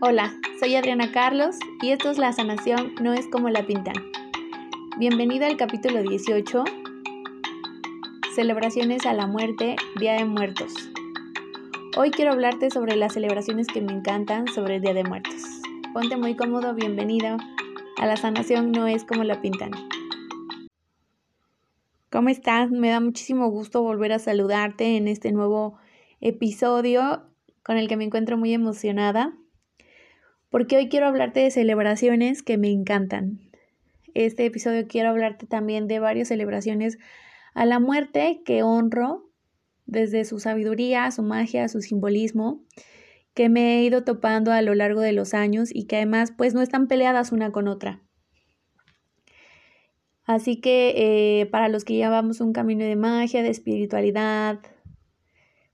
Hola, soy Adriana Carlos y esto es La sanación no es como la pintan. Bienvenida al capítulo 18, Celebraciones a la muerte, Día de Muertos. Hoy quiero hablarte sobre las celebraciones que me encantan sobre el Día de Muertos. Ponte muy cómodo, bienvenido a La sanación no es como la pintan. ¿Cómo estás? Me da muchísimo gusto volver a saludarte en este nuevo episodio con el que me encuentro muy emocionada porque hoy quiero hablarte de celebraciones que me encantan. Este episodio quiero hablarte también de varias celebraciones a la muerte que honro desde su sabiduría, su magia, su simbolismo, que me he ido topando a lo largo de los años y que además pues no están peleadas una con otra. Así que eh, para los que llevamos un camino de magia, de espiritualidad,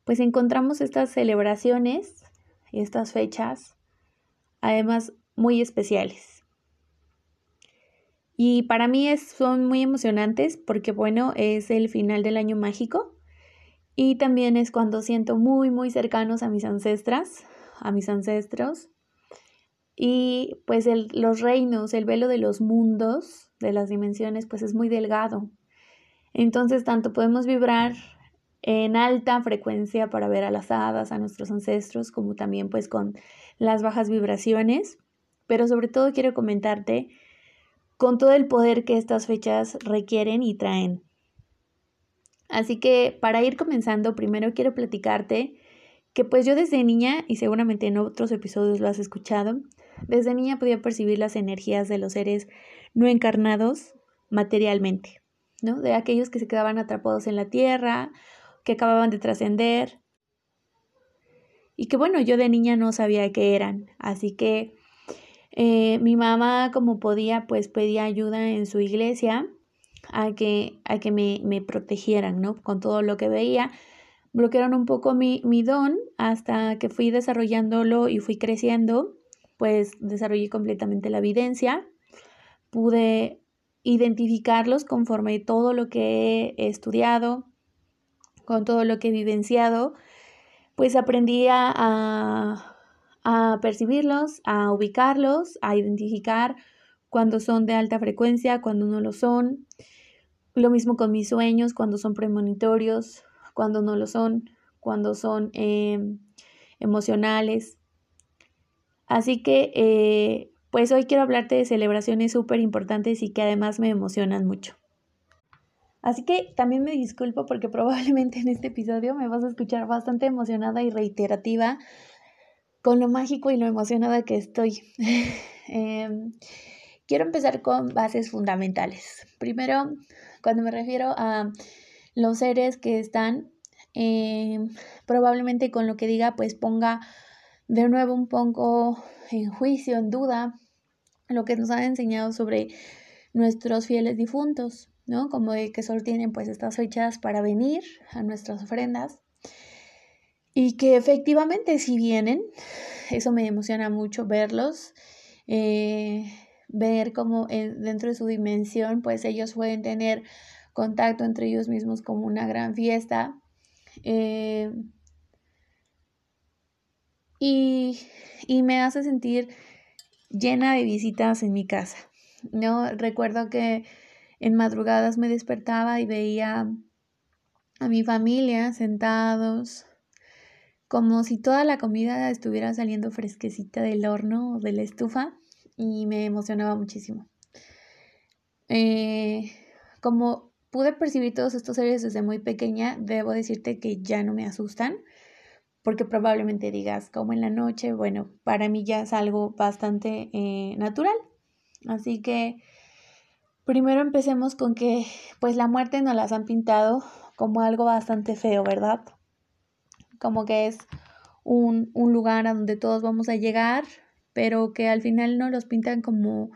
pues encontramos estas celebraciones, estas fechas además muy especiales. Y para mí es, son muy emocionantes porque, bueno, es el final del año mágico y también es cuando siento muy, muy cercanos a mis ancestras, a mis ancestros. Y pues los reinos, el velo de los mundos, de las dimensiones, pues es muy delgado. Entonces, tanto podemos vibrar en alta frecuencia para ver a las hadas, a nuestros ancestros, como también pues con las bajas vibraciones, pero sobre todo quiero comentarte con todo el poder que estas fechas requieren y traen. Así que para ir comenzando, primero quiero platicarte que pues yo desde niña, y seguramente en otros episodios lo has escuchado, desde niña podía percibir las energías de los seres no encarnados materialmente, ¿no? De aquellos que se quedaban atrapados en la tierra que acababan de trascender. Y que bueno, yo de niña no sabía qué eran, así que eh, mi mamá como podía pues pedía ayuda en su iglesia a que, a que me, me protegieran, ¿no? Con todo lo que veía, bloquearon un poco mi, mi don hasta que fui desarrollándolo y fui creciendo, pues desarrollé completamente la evidencia, pude identificarlos conforme todo lo que he estudiado, con todo lo que he vivenciado, pues aprendí a, percibirlos, a ubicarlos, a identificar cuando son de alta frecuencia, cuando no lo son. Lo mismo con mis sueños, cuando son premonitorios, cuando no lo son, cuando son em, emocionales. Así que, eh, pues hoy quiero hablarte de celebraciones súper importantes y que además me emocionan mucho. Así que también me disculpo porque probablemente en este episodio me vas a escuchar bastante emocionada y reiterativa con lo mágico y lo emocionada que estoy. Em, quiero empezar con bases fundamentales. Primero, cuando me refiero a los seres que están, em, probablemente con lo que diga, pues ponga de nuevo un poco en juicio, en duda, lo que nos han enseñado sobre nuestros fieles difuntos. ¿No? Como de que solo tienen pues estas fechas para venir a nuestras ofrendas. Y que efectivamente si vienen, eso me emociona mucho verlos, eh, ver cómo dentro de su dimensión pues ellos pueden tener contacto entre ellos mismos como una gran fiesta. Eh, y, y me hace sentir llena de visitas en mi casa. ¿no? Recuerdo que en madrugadas me despertaba y veía a mi familia sentados, como si toda la comida estuviera saliendo fresquecita del horno o de la estufa y me emocionaba muchísimo. Eh, como pude percibir todos estos seres desde muy pequeña, debo decirte que ya no me asustan, porque probablemente digas, como en la noche, bueno, para mí ya es algo bastante eh, natural. Así que Primero empecemos con que pues la muerte nos las han pintado como algo bastante feo, ¿verdad? Como que es un, lugar a donde todos vamos a llegar, pero que al final no los pintan como,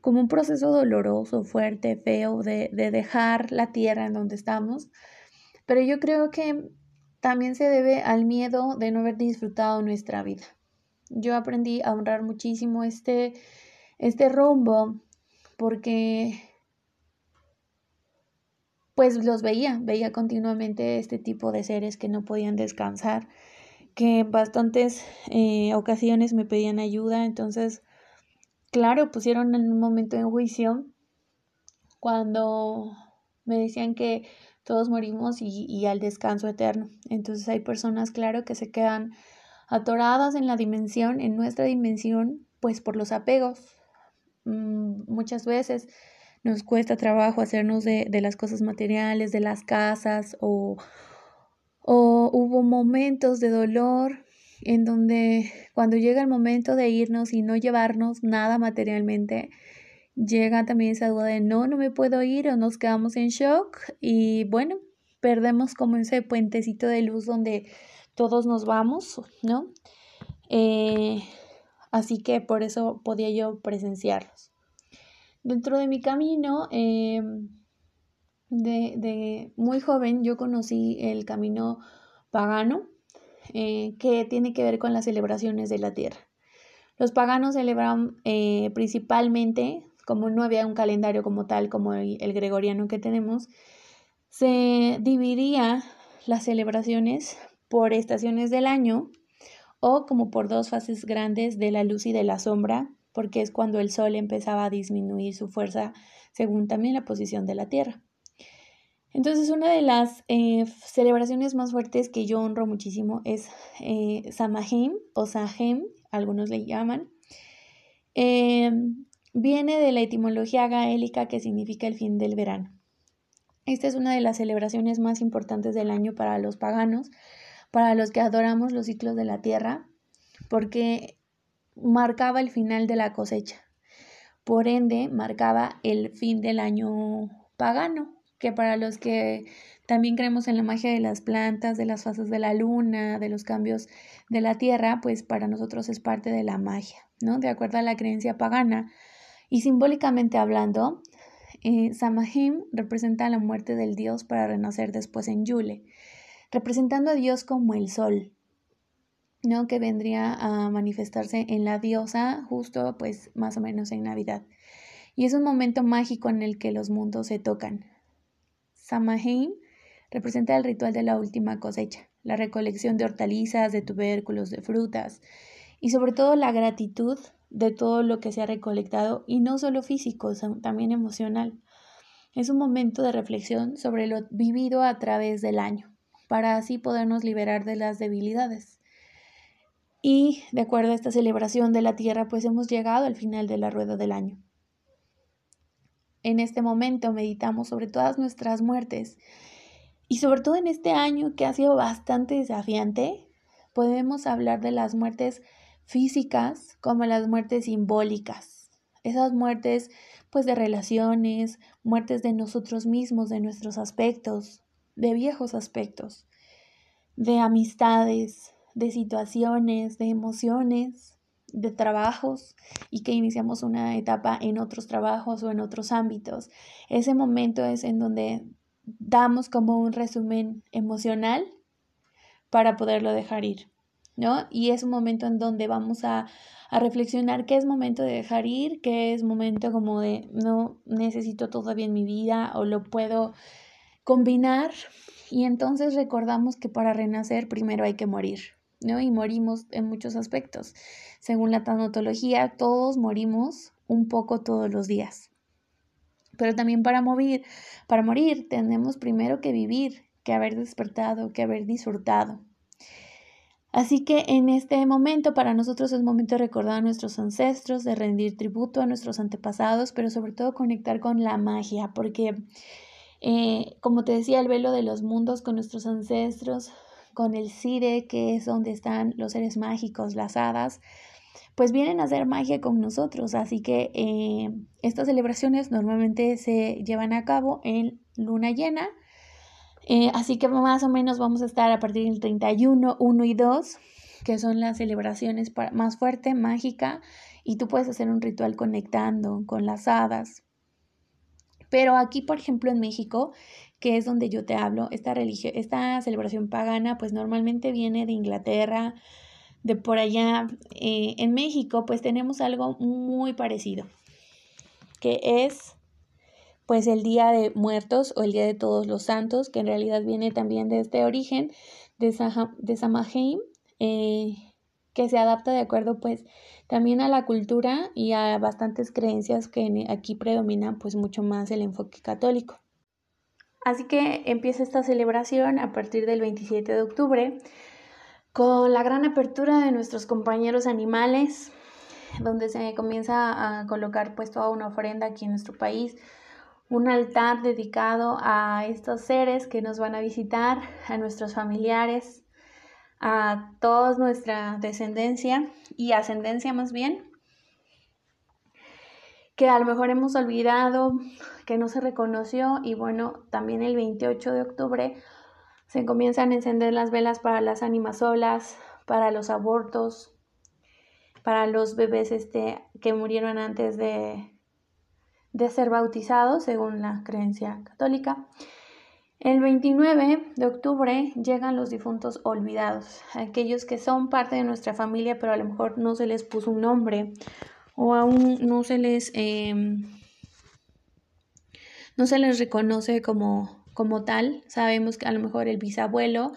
como un proceso doloroso, fuerte, feo, de, de dejar la tierra en donde estamos. Pero yo creo que también se debe al miedo de no haber disfrutado nuestra vida. Yo aprendí a honrar muchísimo este, este rumbo porque pues los veía, veía continuamente este tipo de seres que no podían descansar, que en bastantes eh, ocasiones me pedían ayuda, entonces, claro, pusieron en un momento en juicio cuando me decían que todos morimos y, y al descanso eterno. Entonces hay personas, claro, que se quedan atoradas en la dimensión, en nuestra dimensión, pues por los apegos. Mm, muchas veces nos cuesta trabajo hacernos de, de, las cosas materiales, de las casas, o, o hubo momentos de dolor en donde cuando llega el momento de irnos y no llevarnos nada materialmente, llega también esa duda de no, no me puedo ir o nos quedamos en shock y bueno, perdemos como ese puentecito de luz donde todos nos vamos, ¿no? Eh, así que por eso podía yo presenciarlos. Dentro de mi camino, eh, de, muy joven, yo conocí el camino pagano, eh, que tiene que ver con las celebraciones de la tierra. Los paganos celebraban principalmente, como no había un calendario como tal, como el, el gregoriano que tenemos, se dividía las celebraciones por estaciones del año o como por dos fases grandes de la luz y de la sombra, porque es cuando el sol empezaba a disminuir su fuerza según también la posición de la Tierra. Entonces, una de las eh, celebraciones más fuertes que yo honro muchísimo es eh, Samhain o Sahem, algunos le llaman. Eh, viene de la etimología gaélica que significa el fin del verano. Esta es una de las celebraciones más importantes del año para los paganos, para los que adoramos los ciclos de la tierra, porque marcaba el final de la cosecha. Por ende, marcaba el fin del año pagano, que para los que también creemos en la magia de las plantas, de las fases de la luna, de los cambios de la tierra, pues para nosotros es parte de la magia, ¿no? De acuerdo a la creencia pagana. Y simbólicamente hablando, eh, Samahim representa la muerte del dios para renacer después en Yule representando a Dios como el sol, ¿no? Que vendría a manifestarse en la diosa justo pues más o menos en Navidad. Y es un momento mágico en el que los mundos se tocan. Samhain representa el ritual de la última cosecha, la recolección de hortalizas, de tubérculos, de frutas y sobre todo la gratitud de todo lo que se ha recolectado y no solo físico, también emocional. Es un momento de reflexión sobre lo vivido a través del año para así podernos liberar de las debilidades. Y de acuerdo a esta celebración de la tierra, pues hemos llegado al final de la rueda del año. En este momento meditamos sobre todas nuestras muertes y sobre todo en este año que ha sido bastante desafiante, podemos hablar de las muertes físicas como las muertes simbólicas. Esas muertes pues de relaciones, muertes de nosotros mismos, de nuestros aspectos, de viejos aspectos, de amistades, de situaciones, de emociones, de trabajos y que iniciamos una etapa en otros trabajos o en otros ámbitos. Ese momento es en donde damos como un resumen emocional para poderlo dejar ir, ¿no? Y es un momento en donde vamos a, a reflexionar qué es momento de dejar ir, qué es momento como de no necesito todavía en mi vida o lo puedo combinar y entonces recordamos que para renacer primero hay que morir, ¿no? Y morimos en muchos aspectos. Según la tanatología, todos morimos un poco todos los días. Pero también para morir, para morir tenemos primero que vivir, que haber despertado, que haber disfrutado. Así que en este momento para nosotros es momento de recordar a nuestros ancestros, de rendir tributo a nuestros antepasados, pero sobre todo conectar con la magia, porque eh, como te decía, el velo de los mundos con nuestros ancestros, con el Cire, que es donde están los seres mágicos, las hadas, pues vienen a hacer magia con nosotros. Así que eh, estas celebraciones normalmente se llevan a cabo en luna llena. Eh, así que más o menos vamos a estar a partir del 31, 1 y 2, que son las celebraciones más fuerte, mágica, y tú puedes hacer un ritual conectando con las hadas, pero aquí, por ejemplo, en México, que es donde yo te hablo, esta, esta celebración pagana, pues normalmente viene de Inglaterra, de por allá. Eh, en México, pues tenemos algo muy parecido, que es pues el Día de Muertos o el Día de Todos los Santos, que en realidad viene también de este origen de, de Samhain, eh, que se adapta de acuerdo pues también a la cultura y a bastantes creencias que aquí predominan pues mucho más el enfoque católico. Así que empieza esta celebración a partir del 27 de octubre con la gran apertura de nuestros compañeros animales, donde se comienza a colocar pues toda una ofrenda aquí en nuestro país, un altar dedicado a estos seres que nos van a visitar, a nuestros familiares, a toda nuestra descendencia y ascendencia más bien, que a lo mejor hemos olvidado, que no se reconoció y bueno, también el 28 de octubre se comienzan a encender las velas para las ánimas solas, para los abortos, para los bebés este, que murieron antes de, de ser bautizados, según la creencia católica. El 29 de octubre llegan los difuntos olvidados, aquellos que son parte de nuestra familia, pero a lo mejor no se les puso un nombre o aún no se les, em, no se les reconoce como, como tal. Sabemos que a lo mejor el bisabuelo,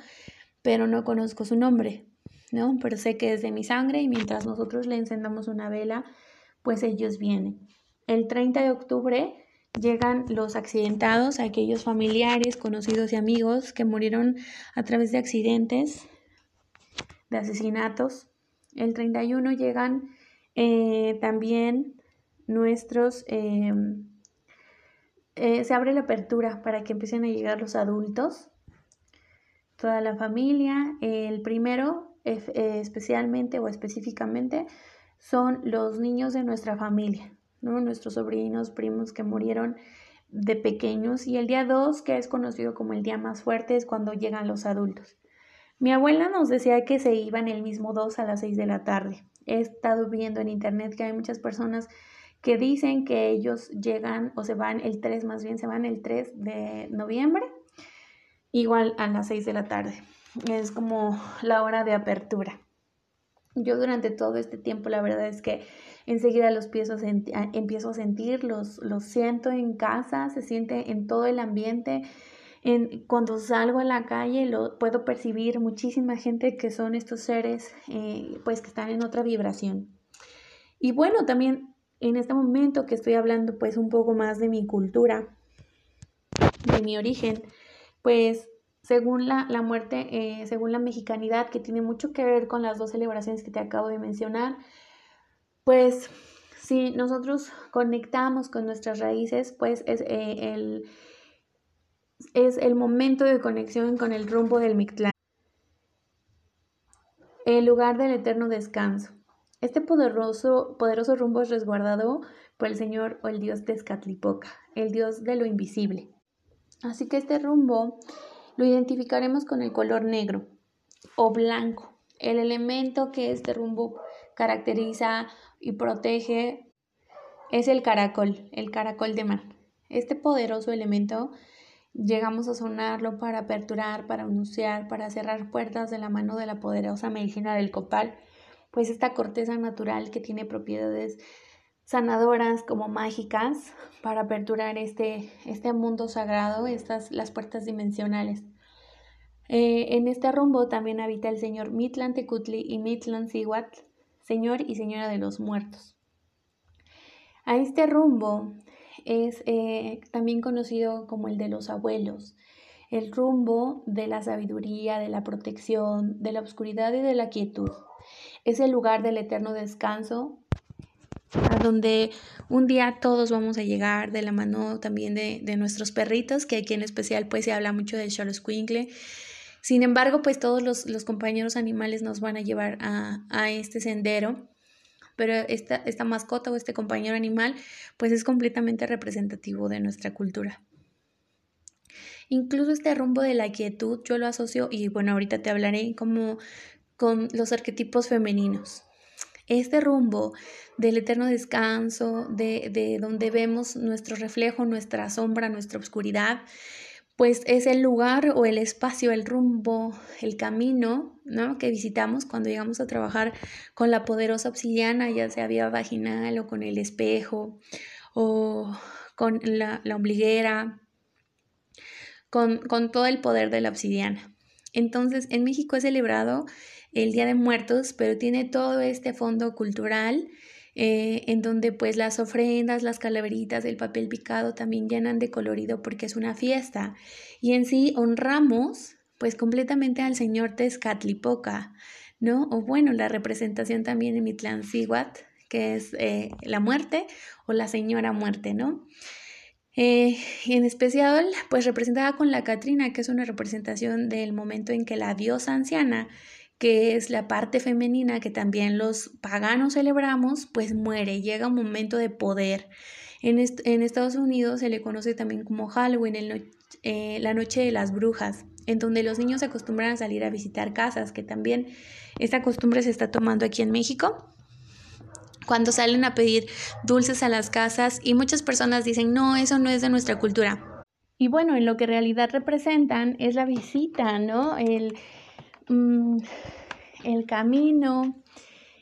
pero no conozco su nombre, ¿no? Pero sé que es de mi sangre y mientras nosotros le encendamos una vela, pues ellos vienen. El 30 de octubre llegan los accidentados, aquellos familiares, conocidos y amigos que murieron a través de accidentes, de asesinatos. El 31 llegan eh, también nuestros... Em, eh, se abre la apertura para que empiecen a llegar los adultos, toda la familia. El primero, eh, especialmente o específicamente, son los niños de nuestra familia. Nuestros sobrinos, primos que murieron de pequeños y el día 2, que es conocido como el día más fuerte, es cuando llegan los adultos. Mi abuela nos decía que se iban el mismo 2 a las 6 de la tarde. He estado viendo en internet que hay muchas personas que dicen que ellos llegan o se van el 3, más bien se van el 3 de noviembre, igual a las 6 de la tarde. Es como la hora de apertura. Yo durante todo este tiempo la verdad es que enseguida los empiezo a, empiezo a sentir, los, siento en casa, se siente en todo el ambiente. En, cuando salgo a la calle lo puedo percibir muchísima gente que son estos seres eh, pues que están en otra vibración. Y bueno, también en este momento que estoy hablando pues un poco más de mi cultura, de mi origen, pues según la, la muerte, eh, según la mexicanidad, que tiene mucho que ver con las dos celebraciones que te acabo de mencionar, pues si nosotros conectamos con nuestras raíces, pues es, eh, el, es el momento de conexión con el rumbo del Mictlán, el lugar del eterno descanso. Este poderoso, poderoso rumbo es resguardado por el Señor o el Dios Tezcatlipoca, el Dios de lo invisible. Así que este rumbo lo identificaremos con el color negro o blanco, el elemento que este rumbo caracteriza y protege es el caracol, el caracol de mar. Este poderoso elemento llegamos a sonarlo para aperturar, para anunciar, para cerrar puertas de la mano de la poderosa medicina del copal, pues esta corteza natural que tiene propiedades sanadoras como mágicas para aperturar este, este mundo sagrado, estas las puertas dimensionales. Eh, en este rumbo también habita el señor Mitlan Tecutli y Mitlan señor y señora de los muertos. A este rumbo es eh, también conocido como el de los abuelos, el rumbo de la sabiduría, de la protección, de la oscuridad y de la quietud. Es el lugar del eterno descanso, a donde un día todos vamos a llegar de la mano también de, nuestros perritos, que aquí en especial pues se habla mucho del Xoloscuincle, sin embargo, pues todos los, compañeros animales nos van a llevar a, este sendero, pero esta, esta mascota o este compañero animal pues es completamente representativo de nuestra cultura. Incluso este rumbo de la quietud yo lo asocio, y bueno, ahorita te hablaré como con los arquetipos femeninos. Este rumbo del eterno descanso, de, de donde vemos nuestro reflejo, nuestra sombra, nuestra oscuridad, pues es el lugar o el espacio, el rumbo, el camino ¿no? que visitamos cuando llegamos a trabajar con la poderosa obsidiana, ya sea vía vaginal o con el espejo o con la, ombliguera, con, con todo el poder de la obsidiana. Entonces, en México es celebrado el Día de Muertos, pero tiene todo este fondo cultural eh, en donde pues las ofrendas, las calaveritas, el papel picado también llenan de colorido porque es una fiesta. Y en sí honramos pues completamente al señor Tezcatlipoca, ¿no? O bueno, la representación también en Mitlancihuat, que es eh, la muerte o la señora muerte, ¿no? Eh, en especial, pues representada con la Catrina, que es una representación del momento en que la diosa anciana que es la parte femenina que también los paganos celebramos, pues muere, llega un momento de poder. En, en Estados Unidos se le conoce también como Halloween, el eh, la noche de las brujas, en donde los niños acostumbran a salir a visitar casas, que también esta costumbre se está tomando aquí en México cuando salen a pedir dulces a las casas y muchas personas dicen, no, eso no es de nuestra cultura. Y bueno, en lo que realidad representan es la visita, ¿no? El, Mm, el camino,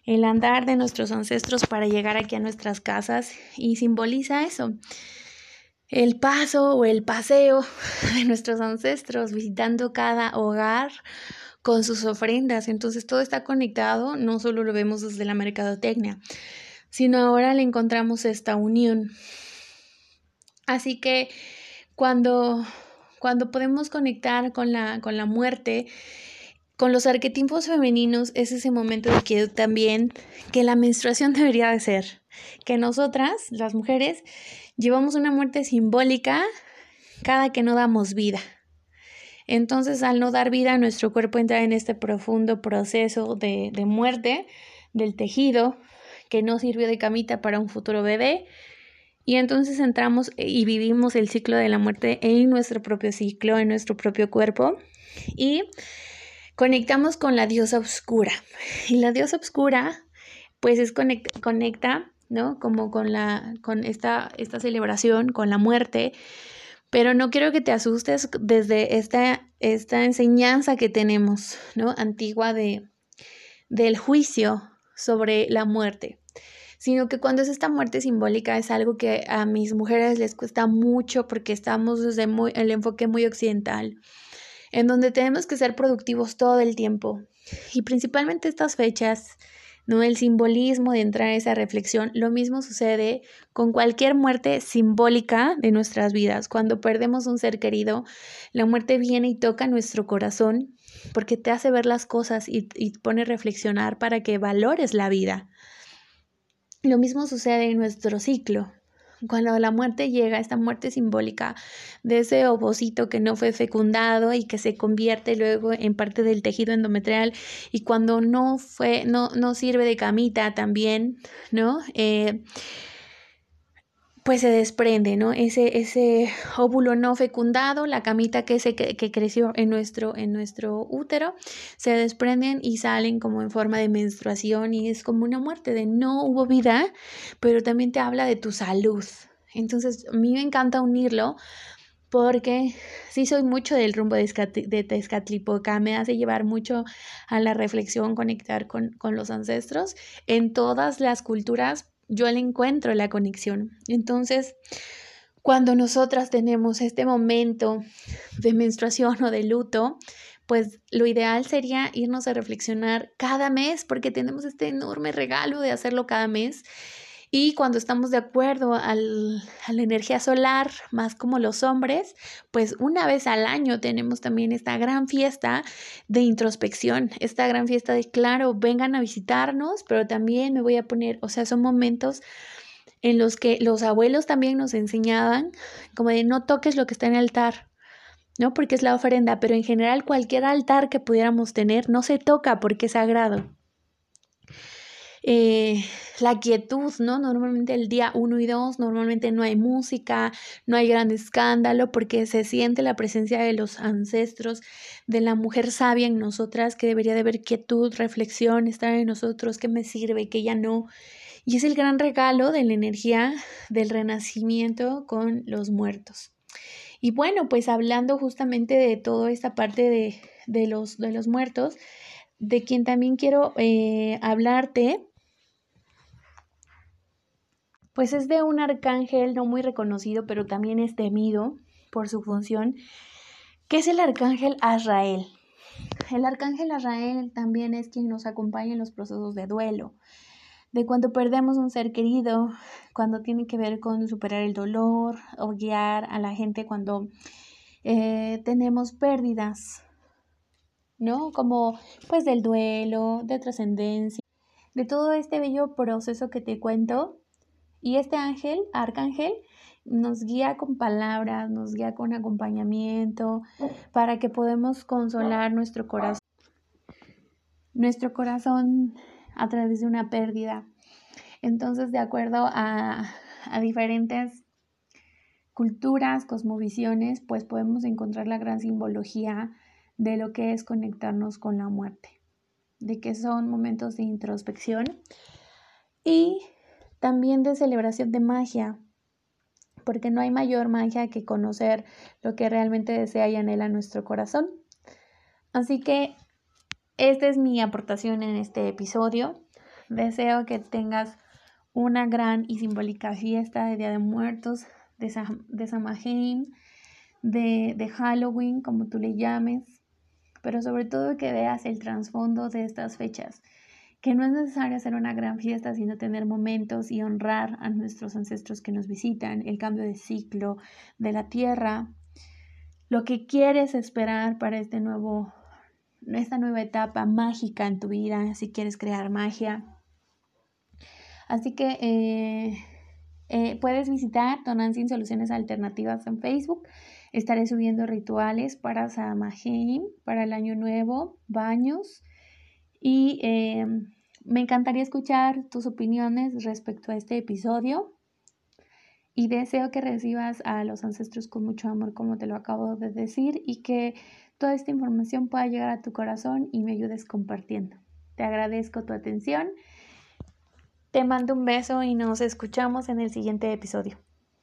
el andar de nuestros ancestros para llegar aquí a nuestras casas y simboliza eso. El paso o el paseo de nuestros ancestros visitando cada hogar con sus ofrendas. Entonces todo está conectado, no solo lo vemos desde la mercadotecnia, sino ahora le encontramos esta unión. Así que cuando, cuando podemos conectar con la, con la muerte, con los arquetipos femeninos es ese momento de que también que la menstruación debería de ser, que nosotras, las mujeres, llevamos una muerte simbólica cada que no damos vida. Entonces, al no dar vida, nuestro cuerpo entra en este profundo proceso de, de muerte del tejido que no sirvió de camita para un futuro bebé. Y entonces entramos y vivimos el ciclo de la muerte en nuestro propio ciclo, en nuestro propio cuerpo. Y conectamos con la diosa oscura. Y la diosa oscura, pues es conecta, ¿no? Como con la, con esta, esta celebración, con la muerte. Pero no quiero que te asustes desde esta, esta enseñanza que tenemos, ¿no? Antigua de, del juicio sobre la muerte sino que cuando es esta muerte simbólica es algo que a mis mujeres les cuesta mucho porque estamos desde muy, el enfoque muy occidental en donde tenemos que ser productivos todo el tiempo. Y principalmente estas fechas, ¿no? El simbolismo de entrar a esa reflexión, lo mismo sucede con cualquier muerte simbólica de nuestras vidas. Cuando perdemos un ser querido, la muerte viene y toca nuestro corazón porque te hace ver las cosas y, y pone a reflexionar para que valores la vida. Lo mismo sucede en nuestro ciclo. Cuando la muerte llega, esta muerte simbólica de ese ovocito que no fue fecundado y que se convierte luego en parte del tejido endometrial y cuando no fue, no, no sirve de camita también, ¿no? Eh, pues se desprende, ¿no? Ese, ese óvulo no fecundado, la camita que, se, que, creció en nuestro, en nuestro útero, se desprenden y salen como en forma de menstruación y es como una muerte de no hubo vida, pero también te habla de tu salud. Entonces, a mí me encanta unirlo porque sí soy mucho del rumbo de, de Tezcatlipoca, me hace llevar mucho a la reflexión, conectar con, con los ancestros en todas las culturas yo le encuentro la conexión. Entonces, cuando nosotras tenemos este momento de menstruación o de luto, pues lo ideal sería irnos a reflexionar cada mes porque tenemos este enorme regalo de hacerlo cada mes y cuando estamos de acuerdo al, a la energía solar, más como los hombres, pues una vez al año tenemos también esta gran fiesta de introspección, esta gran fiesta de, claro, vengan a visitarnos, pero también me voy a poner, o sea, son momentos en los que los abuelos también nos enseñaban como de no toques lo que está en el altar, ¿no? Porque es la ofrenda, pero en general cualquier altar que pudiéramos tener no se toca porque es sagrado. Eh, la quietud, ¿no? Normalmente el día 1 y 2, normalmente no hay música, no hay gran escándalo, porque se siente la presencia de los ancestros, de la mujer sabia en nosotras, que debería de haber quietud, reflexión, estar en nosotros, que me sirve, que ya no. Y es el gran regalo de la energía del renacimiento con los muertos. Y bueno, pues hablando justamente de toda esta parte de, de, los, de los muertos, de quien también quiero eh, hablarte pues es de un arcángel no muy reconocido, pero también es temido por su función, que es el arcángel Azrael. El arcángel Israel también es quien nos acompaña en los procesos de duelo, de cuando perdemos un ser querido, cuando tiene que ver con superar el dolor o guiar a la gente cuando eh, tenemos pérdidas, ¿no? Como pues del duelo, de trascendencia, de todo este bello proceso que te cuento. Y este ángel, arcángel, nos guía con palabras, nos guía con acompañamiento, para que podamos consolar nuestro corazón, nuestro corazón a través de una pérdida. Entonces, de acuerdo a, a diferentes culturas, cosmovisiones, pues podemos encontrar la gran simbología de lo que es conectarnos con la muerte, de que son momentos de introspección y también de celebración de magia, porque no hay mayor magia que conocer lo que realmente desea y anhela nuestro corazón. Así que esta es mi aportación en este episodio. Deseo que tengas una gran y simbólica fiesta de Día de Muertos, de, Samhain, de, de Halloween, como tú le llames, pero sobre todo que veas el trasfondo de estas fechas que no es necesario hacer una gran fiesta, sino tener momentos y honrar a nuestros ancestros que nos visitan, el cambio de ciclo de la tierra, lo que quieres esperar para este nuevo, esta nueva etapa mágica en tu vida, si quieres crear magia. Así que eh, eh, puedes visitar Tonantzin Soluciones Alternativas en Facebook. Estaré subiendo rituales para Samhain, para el Año Nuevo, baños y em, me encantaría escuchar tus opiniones respecto a este episodio y deseo que recibas a los ancestros con mucho amor como te lo acabo de decir y que toda esta información pueda llegar a tu corazón y me ayudes compartiendo. Te agradezco tu atención. Te mando un beso y nos escuchamos en el siguiente episodio.